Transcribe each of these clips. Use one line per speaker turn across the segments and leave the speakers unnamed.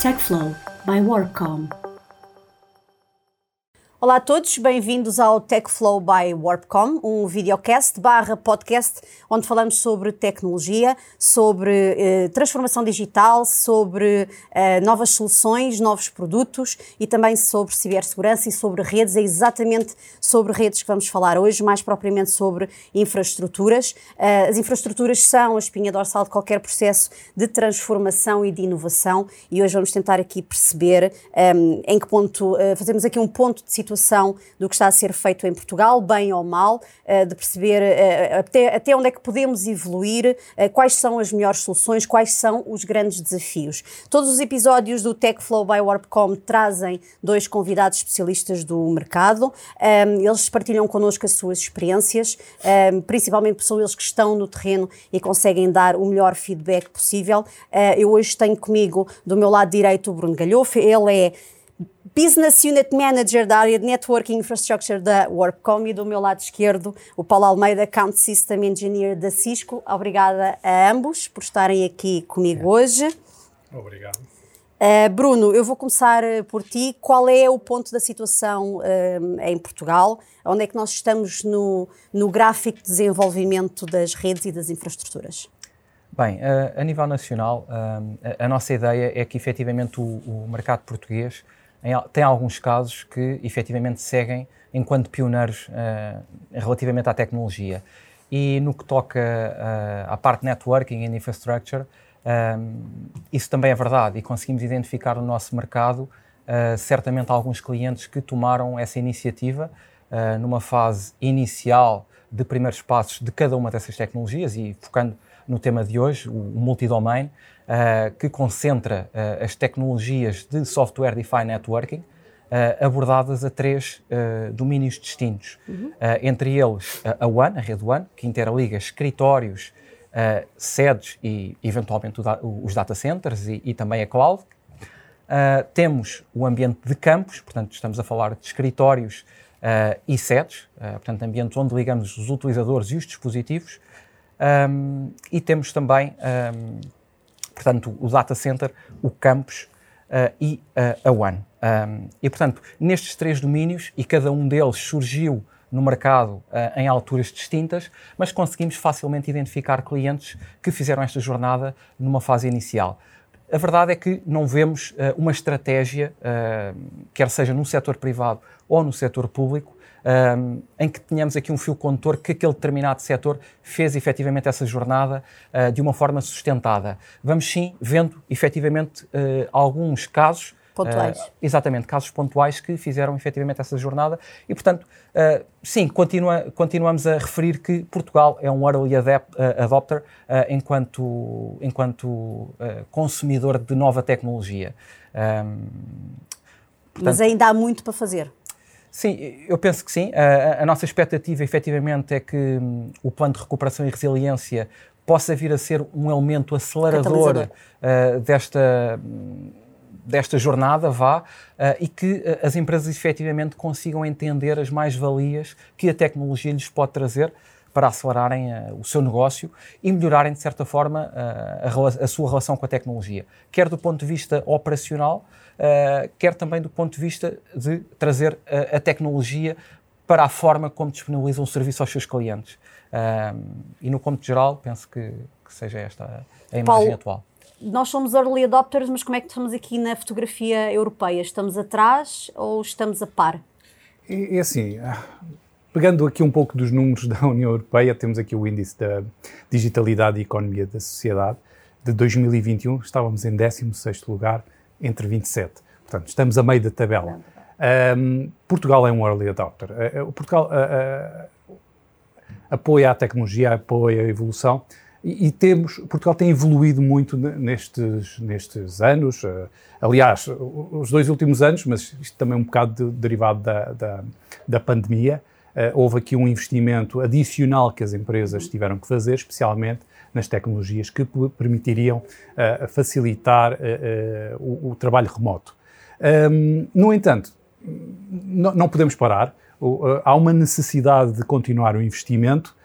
TechFlow by Warpcom.
Olá a todos, bem-vindos ao TechFlow by Warpcom, um videocast barra podcast onde falamos sobre tecnologia, sobre eh, transformação digital, sobre eh, novas soluções, novos produtos e também sobre cibersegurança e sobre redes. É exatamente sobre redes que vamos falar hoje, mais propriamente sobre infraestruturas. Eh, as infraestruturas são a espinha dorsal de qualquer processo de transformação e de inovação e hoje vamos tentar aqui perceber eh, em que ponto, eh, fazemos aqui um ponto de situação situação do que está a ser feito em Portugal, bem ou mal, eh, de perceber eh, até, até onde é que podemos evoluir, eh, quais são as melhores soluções, quais são os grandes desafios. Todos os episódios do Tech Flow by Warpcom trazem dois convidados especialistas do mercado. Eles partilham connosco as suas experiências, principalmente são eles que estão no terreno e conseguem dar o melhor feedback possível. Eu hoje tenho comigo, do meu lado direito, o Bruno Galhofe. Ele é Business Unit Manager da área de Networking Infrastructure da Warpcom e do meu lado esquerdo o Paulo Almeida, Account System Engineer da Cisco. Obrigada a ambos por estarem aqui comigo hoje.
Obrigado.
Uh, Bruno, eu vou começar eh, por ti. Qual é o ponto da situação uh, em Portugal? Onde é que nós estamos no, no gráfico de desenvolvimento das redes e das infraestruturas?
Bem, uh, a nível nacional, a, a, nossa ideia é que efetivamente o, o mercado português tem alguns casos que efetivamente seguem enquanto pioneiros uh, relativamente à tecnologia. E no que toca uh, à parte networking e infrastructure, um, isso também é verdade e conseguimos identificar no nosso mercado uh, certamente alguns clientes que tomaram essa iniciativa numa fase inicial de primeiros passos de cada uma dessas tecnologias e focando no tema de hoje, o, multidomain, uh, que concentra uh, as tecnologias de Software Defined Networking, Uh, abordadas a três uh, domínios distintos. Uhum. Uh, entre eles a WAN, a rede WAN, que interliga escritórios, sedes e, eventualmente, os data centers e, e também a cloud. temos o ambiente de campos, portanto, estamos a falar de escritórios e sedes, portanto, ambientes onde ligamos os utilizadores e os dispositivos. Um, e temos também um, portanto, o data center, o campus uh, e uh, a WAN. Um, e, portanto, nestes três domínios, e cada um deles surgiu no mercado uh, em alturas distintas, mas conseguimos facilmente identificar clientes que fizeram esta jornada numa fase inicial. A verdade é que não vemos uh, uma estratégia, uh, quer seja no setor privado ou no setor público, um, em que tenhamos aqui um fio condutor que aquele determinado setor fez efetivamente essa jornada uh, de uma forma sustentada. Vamos sim vendo efetivamente uh, alguns casos
Pontuais.
Uh, exatamente, casos pontuais que fizeram efetivamente essa jornada e, portanto, sim, continua, continuamos a referir que Portugal é um early adapt, adopter enquanto, enquanto consumidor de nova tecnologia. Um,
portanto, Mas ainda há muito para fazer.
Sim, eu penso que sim. A, a nossa expectativa, efetivamente, é que um, o plano de recuperação e resiliência possa vir a ser um elemento acelerador uh, desta, desta jornada, vá, uh, e que uh, as empresas efetivamente consigam entender as mais-valias que a tecnologia lhes pode trazer para acelerarem o seu negócio e melhorarem, de certa forma, a, a sua relação com a tecnologia, quer do ponto de vista operacional, uh, quer também do ponto de vista de trazer a, a tecnologia para a forma como disponibilizam o serviço aos seus clientes. Uh, e no cômputo geral, penso que, que seja esta a imagem
Paulo,
atual.
Nós somos early adopters, mas como é que estamos aqui na fotografia europeia? Estamos atrás ou estamos a par?
É, é assim, ah, pegando aqui um pouco dos números da União Europeia, temos aqui o índice da digitalidade e economia da sociedade de 2021, estávamos em 16º lugar, entre 27. Portanto, estamos a meio da tabela. Um, Portugal é um early adopter. Uh, Portugal uh, uh, apoia a tecnologia, apoia a evolução e, e, temos, Portugal tem evoluído muito nestes, nestes anos. aliás, os dois últimos anos, mas isto também é um bocado de, derivado da, da, da pandemia, houve aqui um investimento adicional que as empresas tiveram que fazer, especialmente nas tecnologias que permitiriam uh, facilitar uh, uh, o, o, trabalho remoto. Um, no entanto, não podemos parar. há uma necessidade de continuar o investimento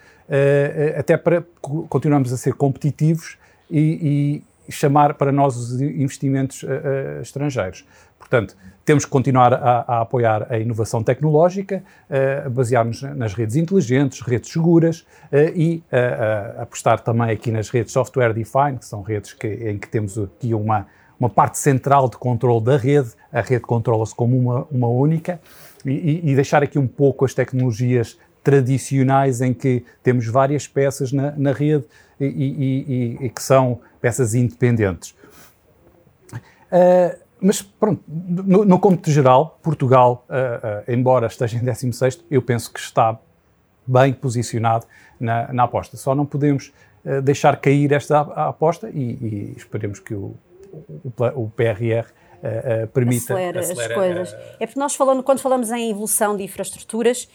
até para continuarmos a ser competitivos e, e chamar para nós os investimentos estrangeiros. Portanto, temos que continuar a, a apoiar a inovação tecnológica, uh, basear-nos nas redes inteligentes, redes seguras uh, e uh, apostar também aqui nas redes software defined, que são redes que, em que temos aqui uma, uma parte central de controle da rede, a rede controla-se como uma, uma única, e, e, deixar aqui um pouco as tecnologias tradicionais em que temos várias peças na, na rede e, e, e, que são peças independentes. Uh, mas pronto, no, no cômputo geral, Portugal, uh, uh, embora esteja em 16, eu penso que está bem posicionado na, na aposta. Só não podemos uh, deixar cair esta aposta e, e esperemos que o, o, o PRR Uh, uh, permita
acelera, acelera as coisas. Uh, é porque nós falando, quando falamos em evolução de infraestruturas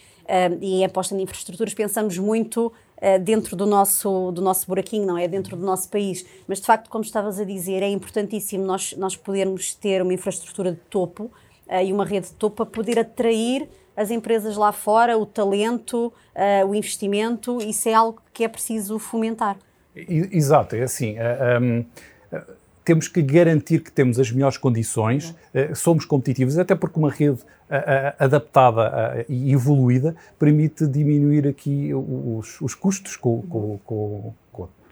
e em aposta em infraestruturas, pensamos muito eh, dentro do nosso, do nosso buraquinho, não é? Dentro do nosso país. Mas, de facto, como estavas a dizer, é importantíssimo nós, nós podermos ter uma infraestrutura de topo uh, e uma rede de topo para poder atrair as empresas lá fora, o talento, uh, o investimento. Isso é algo que é preciso fomentar.
Exato, é assim. Um, temos que garantir que temos as melhores condições, uh, somos competitivos, até porque uma rede adaptada e evoluída permite diminuir aqui os, os custos com, com, com,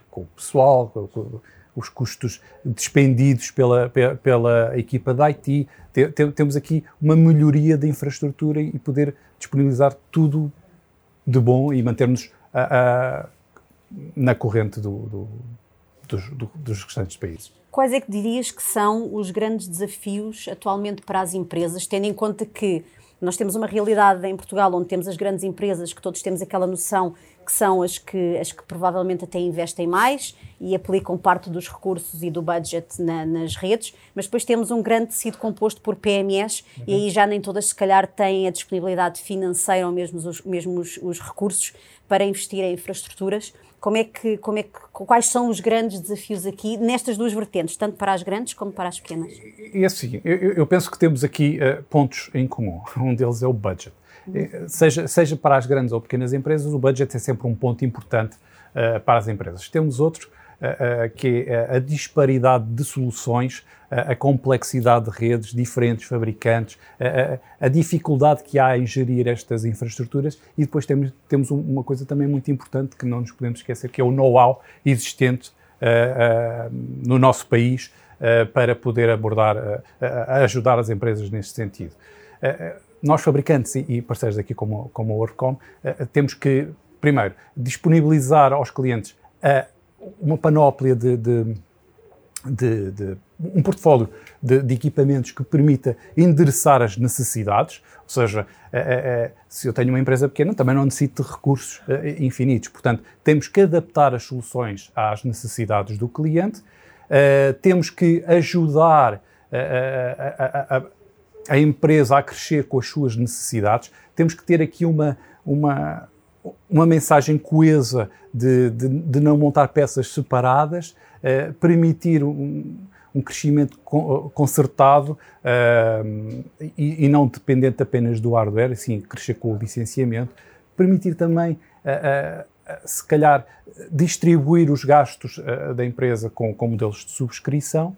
com, o pessoal, com, os custos despendidos pela, pela equipa da IT. Temos aqui uma melhoria da infraestrutura e poder disponibilizar tudo de bom e manter-nos na corrente do, do, dos, do, dos restantes países.
Quais é que dirias que são os grandes desafios atualmente para as empresas, tendo em conta que nós temos uma realidade em Portugal onde temos as grandes empresas que todos temos aquela noção que são as que, as que provavelmente até investem mais e aplicam parte dos recursos e do budget na, nas redes, mas depois temos um grande tecido composto por PMEs uhum. e aí já nem todas se calhar têm a disponibilidade financeira ou mesmo os, mesmo os, os recursos para investir em infraestruturas. Como é que, como é que, quais são os grandes desafios aqui nestas duas vertentes, tanto para as grandes como para as pequenas?
E assim, eu, eu penso que temos aqui uh, pontos em comum. Um deles é o budget. Uhum. Seja, seja para as grandes ou pequenas empresas, o budget é sempre um ponto importante uh, para as empresas. Temos outros uh, que é a disparidade de soluções, a complexidade de redes, diferentes fabricantes, a, dificuldade que há em gerir estas infraestruturas e depois temos, temos uma coisa também muito importante que não nos podemos esquecer, que é o know-how existente no nosso país para poder abordar, ajudar as empresas neste sentido. nós, fabricantes e parceiros aqui como, como a WorkCom, temos que, primeiro, disponibilizar aos clientes uma panóplia de, de, de, de um portfólio de, equipamentos que permita endereçar as necessidades, ou seja, é, é, se eu tenho uma empresa pequena, também não necessito de recursos infinitos. Portanto, temos que adaptar as soluções às necessidades do cliente, temos que ajudar a, a, a, empresa a crescer com as suas necessidades, temos que ter aqui uma, uma uma mensagem coesa de, de, de, não montar peças separadas, uh, permitir um, um crescimento concertado uh, e, e, não dependente apenas do hardware, assim, crescer com o licenciamento, permitir também, uh, se calhar, distribuir os gastos da empresa com, com modelos de subscrição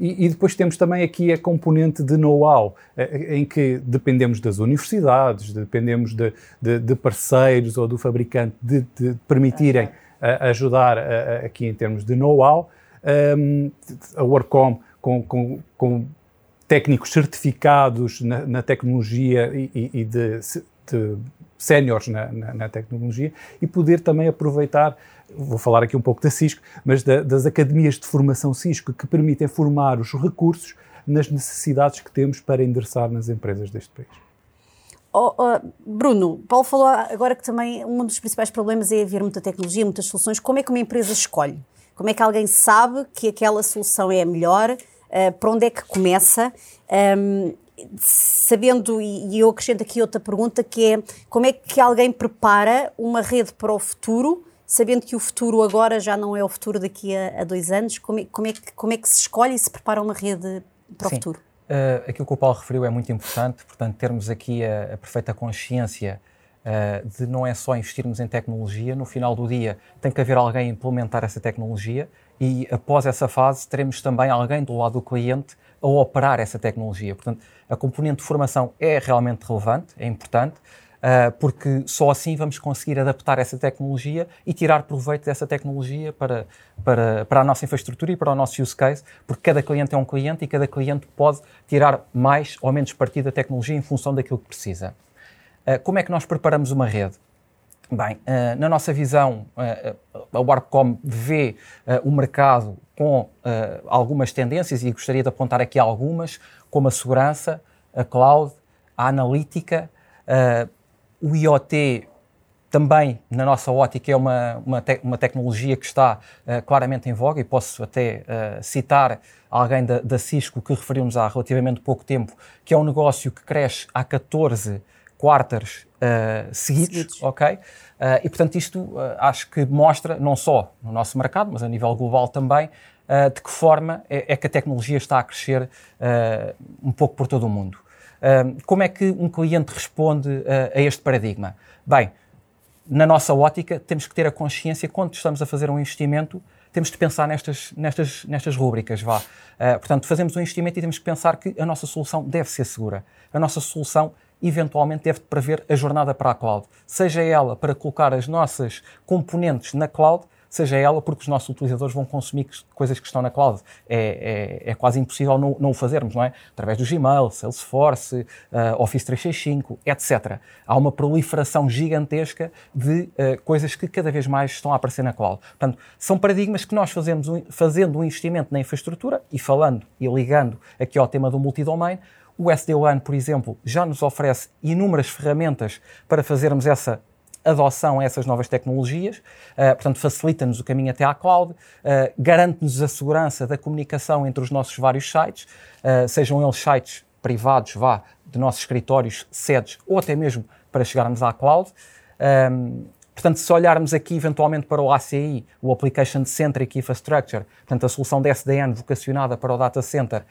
e, e, depois temos também aqui a componente de know-how, eh, em que dependemos das universidades, dependemos de, de, de parceiros ou do fabricante de, de permitirem ajudar aqui em termos de know-how. Um, a WorkCom com, com, com, técnicos certificados na, na tecnologia e, e de séniores na, na, na, tecnologia e poder também aproveitar, vou falar aqui um pouco da Cisco, mas da, das academias de formação Cisco que permitem formar os recursos nas necessidades que temos para endereçar nas empresas deste país.
Oh, oh, Bruno, Paulo falou agora que também um dos principais problemas é haver muita tecnologia, muitas soluções. Como é que uma empresa escolhe? Como é que alguém sabe que aquela solução é a melhor? Uh, para onde é que começa? Um, sabendo, e eu acrescento aqui outra pergunta, que é como é que alguém prepara uma rede para o futuro, sabendo que o futuro agora já não é o futuro daqui a, a dois anos, como é, como, é que, como é que se escolhe e se prepara uma rede para Sim. o futuro?
Uh, aquilo que o Paulo referiu é muito importante, portanto, termos aqui a, a perfeita consciência uh, de não é só investirmos em tecnologia, no final do dia tem que haver alguém a implementar essa tecnologia e após essa fase teremos também alguém do lado do cliente a operar essa tecnologia. Portanto, a componente de formação é realmente relevante, é importante, uh, porque só assim vamos conseguir adaptar essa tecnologia e tirar proveito dessa tecnologia para, para, para a nossa infraestrutura e para o nosso use case, porque cada cliente é um cliente e cada cliente pode tirar mais ou menos partido da tecnologia em função daquilo que precisa. Uh, como é que nós preparamos uma rede? Bem, uh, na nossa visão, uh, a Warpcom vê uh, o mercado com algumas tendências e gostaria de apontar aqui algumas, como a segurança, a cloud, a analítica, o IoT também, na nossa ótica, é uma, uma, te uma tecnologia que está claramente em voga e posso até citar alguém da, da Cisco que referimos há relativamente pouco tempo, que é um negócio que cresce há 14 quarters uh, seguidos, seguidos, ok? Uh, e portanto isto uh, acho que mostra, não só no nosso mercado, mas a nível global também, de que forma é, é, que a tecnologia está a crescer um pouco por todo o mundo. como é que um cliente responde a este paradigma? Bem, na nossa ótica, temos que ter a consciência, quando estamos a fazer um investimento, temos de pensar nestas, nestas, nestas rúbricas, vá. portanto, fazemos um investimento e temos que pensar que a nossa solução deve ser segura. A nossa solução eventualmente deve prever a jornada para a cloud. Seja ela para colocar as nossas componentes na cloud, seja ela porque os nossos utilizadores vão consumir coisas que estão na cloud. É, é, é quase impossível não, não, o fazermos, não é? Através do Gmail, Salesforce, uh, Office 365, etc. Há uma proliferação gigantesca de uh, coisas que cada vez mais estão a aparecer na cloud. Portanto, são paradigmas que nós fazemos fazendo um investimento na infraestrutura e falando e ligando aqui ao tema do multidomain, o SD-WAN, por exemplo, já nos oferece inúmeras ferramentas para fazermos essa adoção a essas novas tecnologias, uh, portanto, facilita-nos o caminho até à cloud, uh, garante-nos a segurança da comunicação entre os nossos vários sites, uh, sejam eles sites privados, vá, de nossos escritórios, sedes, ou até mesmo para chegarmos à cloud. Um, portanto, se olharmos aqui eventualmente para o ACI, o Application Centric Infrastructure, portanto, a solução de SDN vocacionada para o data center,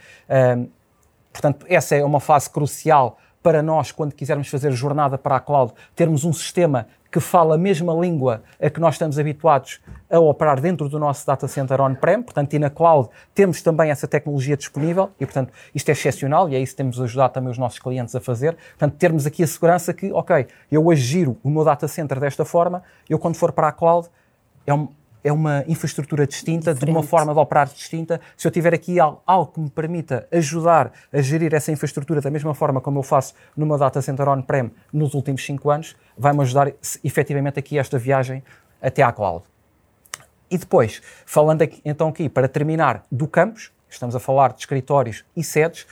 um, Portanto, essa é uma fase crucial para nós, quando quisermos fazer jornada para a cloud, termos um sistema que fala a mesma língua a que nós estamos habituados a operar dentro do nosso data center on-prem, portanto, e na cloud temos também essa tecnologia disponível e, portanto, isto é excepcional e é isso que temos ajudado também os nossos clientes a fazer. Portanto, termos aqui a segurança que, ok, eu hoje giro o meu data center desta forma, eu quando for para a cloud, é um, é uma infraestrutura distinta, Diferente. de uma forma de operar distinta. Se eu tiver aqui algo, algo, que me permita ajudar a gerir essa infraestrutura da mesma forma como eu faço meu data center on-prem nos últimos 5 anos, vai-me ajudar efetivamente aqui esta viagem até à cloud. E depois, falando aqui, então aqui, para terminar, do campus, estamos a falar de escritórios e sedes,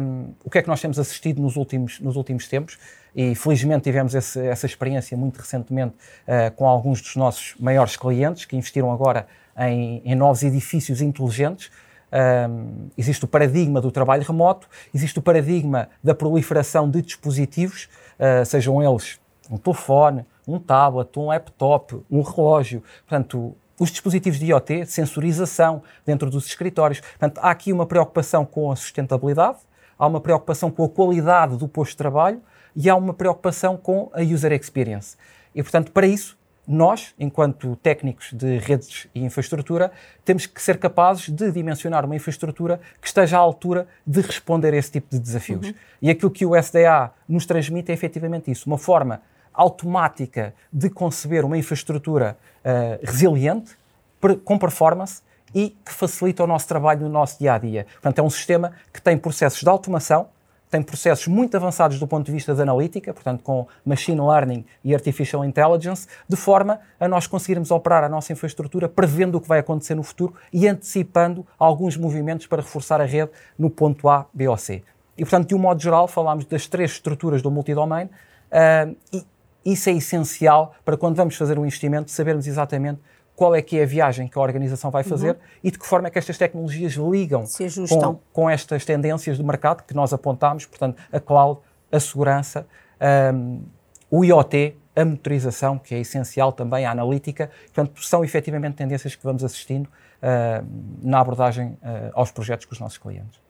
um, o que é que nós temos assistido nos últimos, nos últimos tempos? e felizmente tivemos esse, essa experiência muito recentemente uh, com alguns dos nossos maiores clientes que investiram agora em, em novos edifícios inteligentes. Um, existe o paradigma do trabalho remoto, existe o paradigma da proliferação de dispositivos, uh, sejam eles um telefone, um tablet, um laptop, um relógio. Portanto, os dispositivos de IoT, sensorização dentro dos escritórios. Portanto, há aqui uma preocupação com a sustentabilidade, há uma preocupação com a qualidade do posto de trabalho, e há uma preocupação com a user experience. E, portanto, para isso, nós, enquanto técnicos de redes e infraestrutura, temos que ser capazes de dimensionar uma infraestrutura que esteja à altura de responder a esse tipo de desafios. Uhum. E aquilo que o SDA nos transmite é efetivamente isso, uma forma automática de conceber uma infraestrutura uh, resiliente, com performance e que facilita o nosso trabalho no nosso dia a dia. Portanto, é um sistema que tem processos de automação, tem processos muito avançados do ponto de vista da analítica, portanto, com machine learning e artificial intelligence, de forma a nós conseguirmos operar a nossa infraestrutura prevendo o que vai acontecer no futuro e antecipando alguns movimentos para reforçar a rede no ponto A, B ou C. E, portanto, de um modo geral, falámos das três estruturas do multidomain uh, e isso é essencial para quando vamos fazer um investimento sabermos exatamente qual é que é a viagem que a organização vai fazer uhum. e de que forma é que estas tecnologias ligam com, com, estas tendências do mercado que nós apontámos, portanto, a cloud, a segurança, um, o IoT, a motorização, que é essencial também, a analítica. Portanto, são efetivamente tendências que vamos assistindo uh, na abordagem uh, aos projetos com os nossos clientes.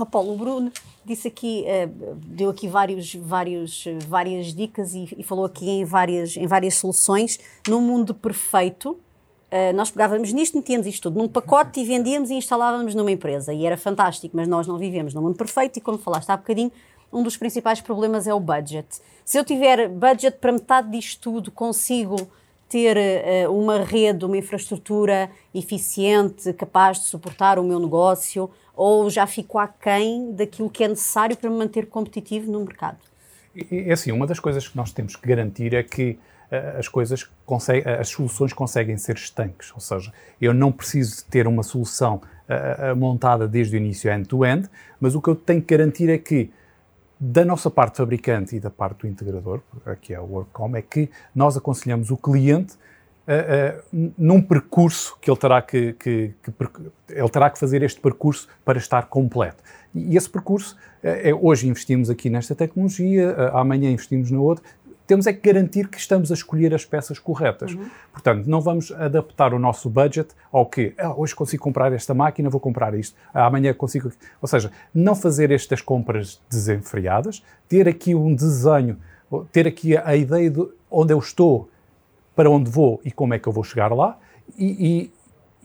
Oh, Paulo, o Bruno disse aqui, uh, deu aqui vários, vários, várias dicas e, e, falou aqui em várias, em várias soluções. Num mundo perfeito, uh, nós pegávamos nisto, metíamos isto tudo num pacote e vendíamos e instalávamos numa empresa. E era fantástico, mas nós não vivemos num mundo perfeito e, como falaste há bocadinho, um dos principais problemas é o budget. Se eu tiver budget para metade disto tudo, consigo ter uh, uma rede, uma infraestrutura eficiente, capaz de suportar o meu negócio, ou já fico aquém daquilo que é necessário para me manter competitivo no mercado?
É assim, uma das coisas que nós temos que garantir é que uh, as coisas, as soluções conseguem ser estanques, ou seja, eu não preciso ter uma solução uh, montada desde o início end-to-end, -end, mas o que eu tenho que garantir é que da nossa parte fabricante e da parte do integrador, que é o WorkCom, é que nós aconselhamos o cliente uh, uh, num percurso que ele terá que, que, que, ele terá que fazer este percurso para estar completo. E esse percurso, uh, é, hoje investimos aqui nesta tecnologia, amanhã investimos na outra, temos é que garantir que estamos a escolher as peças corretas. Uhum. Portanto, não vamos adaptar o nosso budget ao que ah, hoje consigo comprar esta máquina, vou comprar isto, ah, amanhã consigo. Ou seja, não fazer estas compras desenfreadas, ter aqui um desenho, ter aqui a ideia de onde eu estou, para onde vou e como é que eu vou chegar lá e,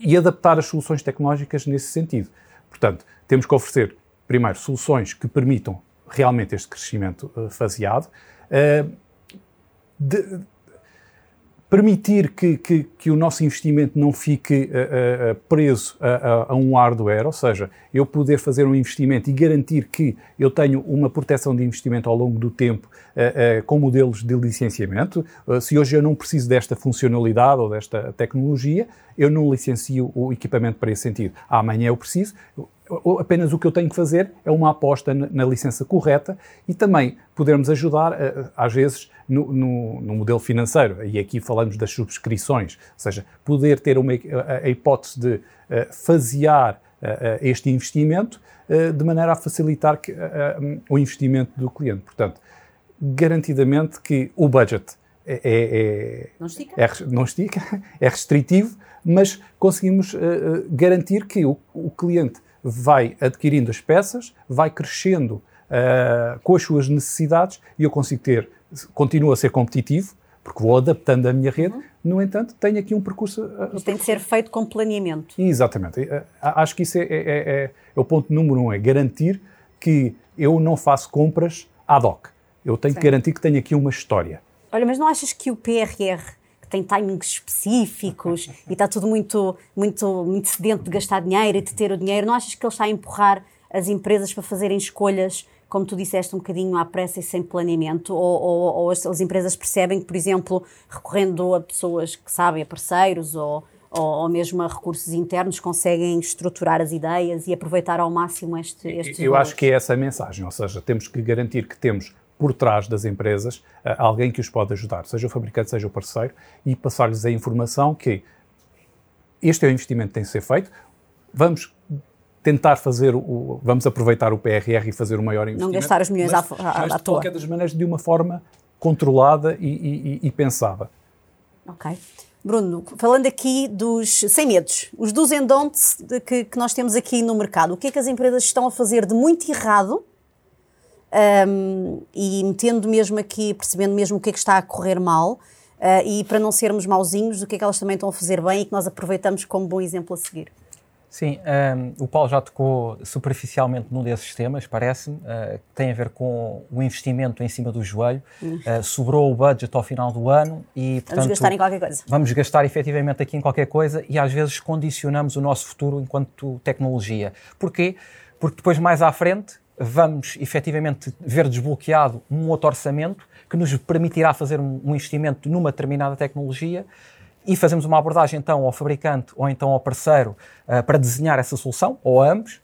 e, e adaptar as soluções tecnológicas nesse sentido. Portanto, temos que oferecer, primeiro, soluções que permitam realmente este crescimento uh, faseado. Uh, de, permitir que, que, que, o nosso investimento não fique uh, uh, preso a, a, a, um hardware, ou seja, eu poder fazer um investimento e garantir que eu tenho uma proteção de investimento ao longo do tempo uh, com modelos de licenciamento. se hoje eu não preciso desta funcionalidade ou desta tecnologia, eu não licencio o equipamento para esse sentido. Amanhã eu preciso, apenas o que eu tenho que fazer é uma aposta na, licença correta e também podermos ajudar, eh, às vezes, no, no, no, modelo financeiro. E aqui falamos das subscrições, ou seja, poder ter uma, a, a hipótese de uh, fasear uh, este investimento uh, de maneira a facilitar que, um, o investimento do cliente. Portanto, garantidamente que o budget é, é, é,
não, estica.
É, não estica, é restritivo, mas conseguimos garantir que o, o cliente vai adquirindo as peças, vai crescendo uh, com as suas necessidades e eu consigo ter, continuo a ser competitivo, porque vou adaptando a minha rede, uhum. no entanto, tenho aqui um percurso.
Uh, tem que ser feito com planeamento.
Exatamente. Uh, acho que isso é, é, é, é, o ponto número um, é garantir que eu não faço compras ad hoc. Eu tenho Sim. que garantir que tenho aqui uma história.
Olha, mas não achas que o PRR tem timings específicos e está tudo muito, muito, muito sedento de gastar dinheiro e de ter o dinheiro. Não achas que ele está a empurrar as empresas para fazerem escolhas, como tu disseste, um bocadinho à pressa e sem planeamento? Ou, ou, ou as, as, empresas percebem que, por exemplo, recorrendo a pessoas que sabem, a parceiros ou, ou, ou, mesmo a recursos internos, conseguem estruturar as ideias e aproveitar ao máximo este,
Eu valores? acho que é essa a mensagem, ou seja, temos que garantir que temos por trás das empresas uh, alguém que os pode ajudar, seja o fabricante, seja o parceiro, e passar-lhes a informação que este é o investimento que tem que ser feito, vamos tentar fazer o, vamos aproveitar o PRR e fazer o maior investimento.
Não gastar os milhões
mas,
à, à,
mas
à
de qualquer das maneiras de uma forma controlada e, e, e pensada.
Ok. Bruno, falando aqui dos sem medos, os dos and don'ts que, que nós temos aqui no mercado, o que é que as empresas estão a fazer de muito errado um, e metendo mesmo aqui, percebendo mesmo o que é que está a correr mal uh, e para não sermos mauzinhos, o que é que elas também estão a fazer bem e que nós aproveitamos como bom exemplo a seguir.
Sim, um, o Paulo já tocou superficialmente num desses temas, parece-me, uh, que tem a ver com o investimento em cima do joelho. Uh, sobrou o budget ao final do ano e, portanto...
Vamos gastar em qualquer coisa.
Vamos gastar efetivamente aqui em qualquer coisa e às vezes condicionamos o nosso futuro enquanto tecnologia. Porquê? Porque depois, mais à frente, vamos efetivamente ver desbloqueado um outro orçamento que nos permitirá fazer um, investimento numa determinada tecnologia e fazemos uma abordagem então ao fabricante ou então ao parceiro uh, para desenhar essa solução, ou a ambos,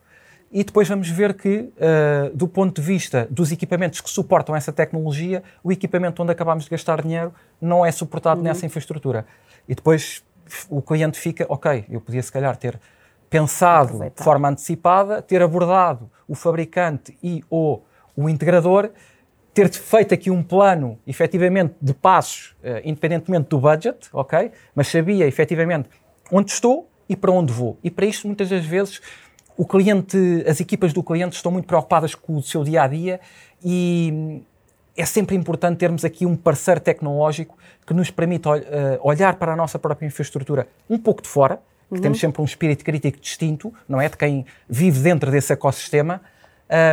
e depois vamos ver que, uh, do ponto de vista dos equipamentos que suportam essa tecnologia, o equipamento onde acabamos de gastar dinheiro não é suportado uhum. nessa infraestrutura. E depois o cliente fica, ok, eu podia se calhar ter pensado de forma antecipada, ter abordado o fabricante e ou o integrador, ter feito aqui um plano, efetivamente, de passos, uh, independentemente do budget, ok? Mas sabia, efetivamente, onde estou e para onde vou. E para isto, muitas das vezes, o cliente, as equipas do cliente estão muito preocupadas com o seu dia a dia e é sempre importante termos aqui um parceiro tecnológico que nos permita uh, olhar para a nossa própria infraestrutura um pouco de fora, que uhum. temos sempre um espírito crítico distinto, não é? De quem vive dentro desse ecossistema.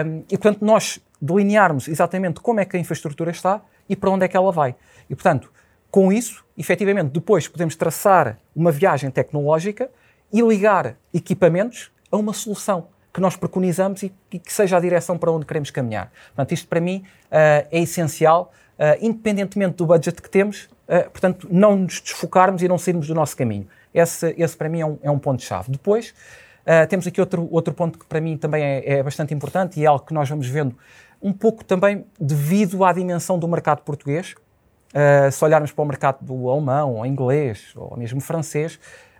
Um, e, portanto, nós delinearmos exatamente como é que a infraestrutura está e para onde é que ela vai. E, portanto, com isso, efetivamente, depois podemos traçar uma viagem tecnológica e ligar equipamentos a uma solução que nós preconizamos e que seja a direção para onde queremos caminhar. Portanto, isto para mim uh, é essencial, uh, independentemente do budget que temos, uh, portanto, não nos desfocarmos e não sairmos do nosso caminho. Esse, esse para mim é um, é um ponto-chave. Depois, temos aqui outro, outro ponto que para mim também é, é bastante importante e é algo que nós vamos vendo um pouco também devido à dimensão do mercado português. se olharmos para o mercado do alemão, ou inglês, ou mesmo francês,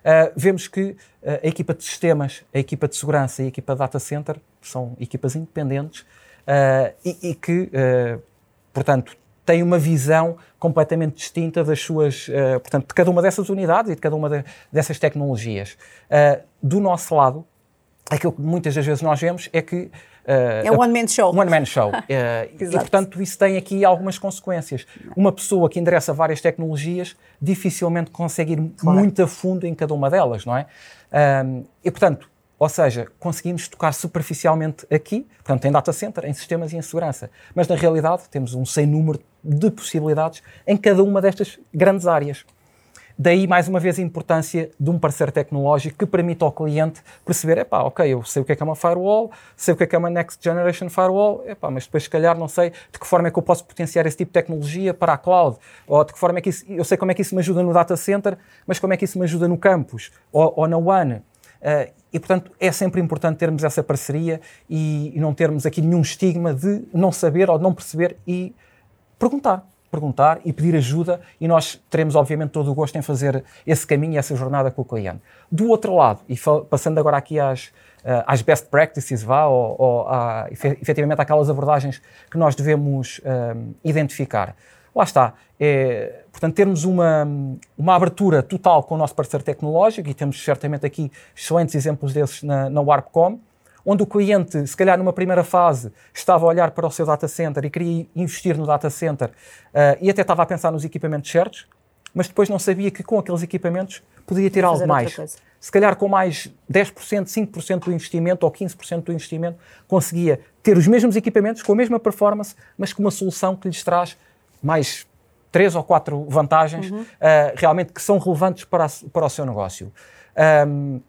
Uh, vemos que uh, a equipa de sistemas, a equipa de segurança e a equipa de data center são equipas independentes uh, e, e, que, portanto, têm uma visão completamente distinta das suas, portanto, de cada uma dessas unidades e de cada uma de, dessas tecnologias. do nosso lado, aquilo que muitas das vezes nós vemos é que
Uh, é um one-man show.
Um one-man show. Uh, e, portanto, isso tem aqui algumas consequências. Uma pessoa que endereça várias tecnologias dificilmente consegue ir claro. muito a fundo em cada uma delas, não é? Um, e, portanto, ou seja, conseguimos tocar superficialmente aqui, portanto, em data center, em sistemas e em segurança. Mas, na realidade, temos um sem número de possibilidades em cada uma destas grandes áreas. Daí, mais uma vez, a importância de um parceiro tecnológico que permita ao cliente perceber, epá, ok, eu sei o que é que é uma firewall, sei o que é que é uma Next Generation Firewall, epá, mas depois, se calhar, não sei de que forma é que eu posso potenciar esse tipo de tecnologia para a cloud, ou de que forma é que isso, eu sei como é que isso me ajuda no data center, mas como é que isso me ajuda no campus, ou, ou na WAN. Uh, e, portanto, é sempre importante termos essa parceria e, e não termos aqui nenhum estigma de não saber ou de não perceber e perguntar perguntar e pedir ajuda e nós teremos, obviamente, todo o gosto em fazer esse caminho essa jornada com o cliente. Do outro lado, e passando agora aqui às, uh, às best practices, vá, ou, ou a, efetivamente aquelas abordagens que nós devemos uh, identificar. Lá está. É, portanto, termos uma, uma abertura total com o nosso parceiro tecnológico, e temos certamente aqui excelentes exemplos desses na, na Warpcom, onde o cliente, se calhar numa primeira fase, estava a olhar para o seu data center e queria investir no data center uh, e até estava a pensar nos equipamentos certos, mas depois não sabia que com aqueles equipamentos podia ter algo mais. Se calhar com mais 10%, 5% do investimento ou 15% do investimento, conseguia ter os mesmos equipamentos, com a mesma performance, mas com uma solução que lhes traz mais três ou quatro vantagens uhum. uh, realmente que são relevantes para, a, para o seu negócio. Um,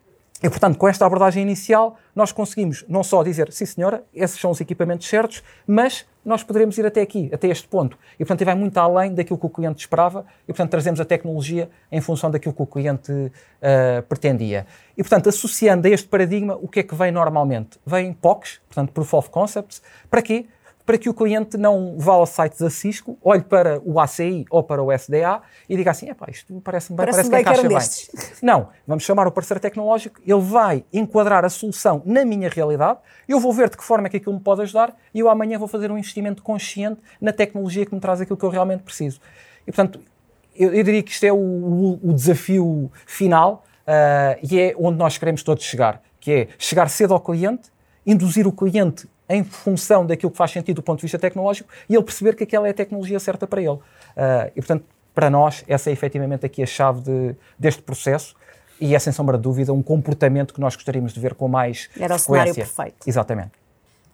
e, portanto, com esta abordagem inicial, nós conseguimos não só dizer, sim senhora, esses são os equipamentos certos, mas nós poderemos ir até aqui, até este ponto. E, portanto, vai muito além daquilo que o cliente esperava e, portanto, trazemos a tecnologia em função daquilo que o cliente uh, pretendia. E, portanto, associando a este paradigma, o que é que vem normalmente? Vem POCs, portanto, Proof of Concepts. Para quê? Para que o cliente não vá ao site da Cisco, olhe para o ACI ou para o SDA e diga assim, isto parece-me bem, parece, parece que encaixa bem. Não, vamos chamar o parceiro tecnológico, ele vai enquadrar a solução na minha realidade, eu vou ver de que forma é que aquilo me pode ajudar e eu amanhã vou fazer um investimento consciente na tecnologia que me traz aquilo que eu realmente preciso. E, portanto, eu, eu diria que isto é o, o desafio final uh, e é onde nós queremos todos chegar, que é chegar cedo ao cliente, induzir o cliente em função daquilo que faz sentido do ponto de vista tecnológico e ele perceber que aquela é a tecnologia certa para ele. Uh, e, portanto, para nós, essa é efetivamente aqui a chave de, deste processo e é, sem sombra de dúvida, um comportamento que nós gostaríamos de ver com mais
Era
o
cenário perfeito.
Exatamente.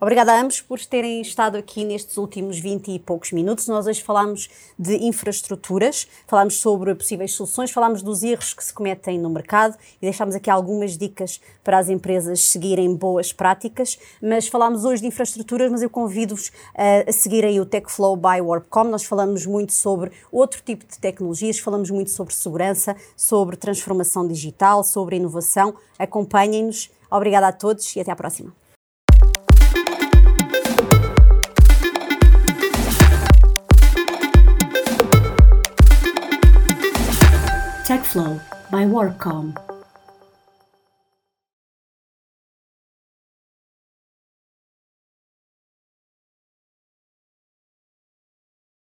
Obrigada a ambos por terem estado aqui nestes últimos 20 e poucos minutos. Nós hoje falámos de infraestruturas, falámos sobre possíveis soluções, falámos dos erros que se cometem no mercado e deixámos aqui algumas dicas para as empresas seguirem boas práticas. Mas falámos hoje de infraestruturas, mas eu convido-vos a, a seguirem o TechFlow by Warpcom. Nós falamos muito sobre outro tipo de tecnologias, falamos muito sobre segurança, sobre transformação digital, sobre inovação. Acompanhem-nos. Obrigada a todos e até à próxima.
TechFlow by Warcom.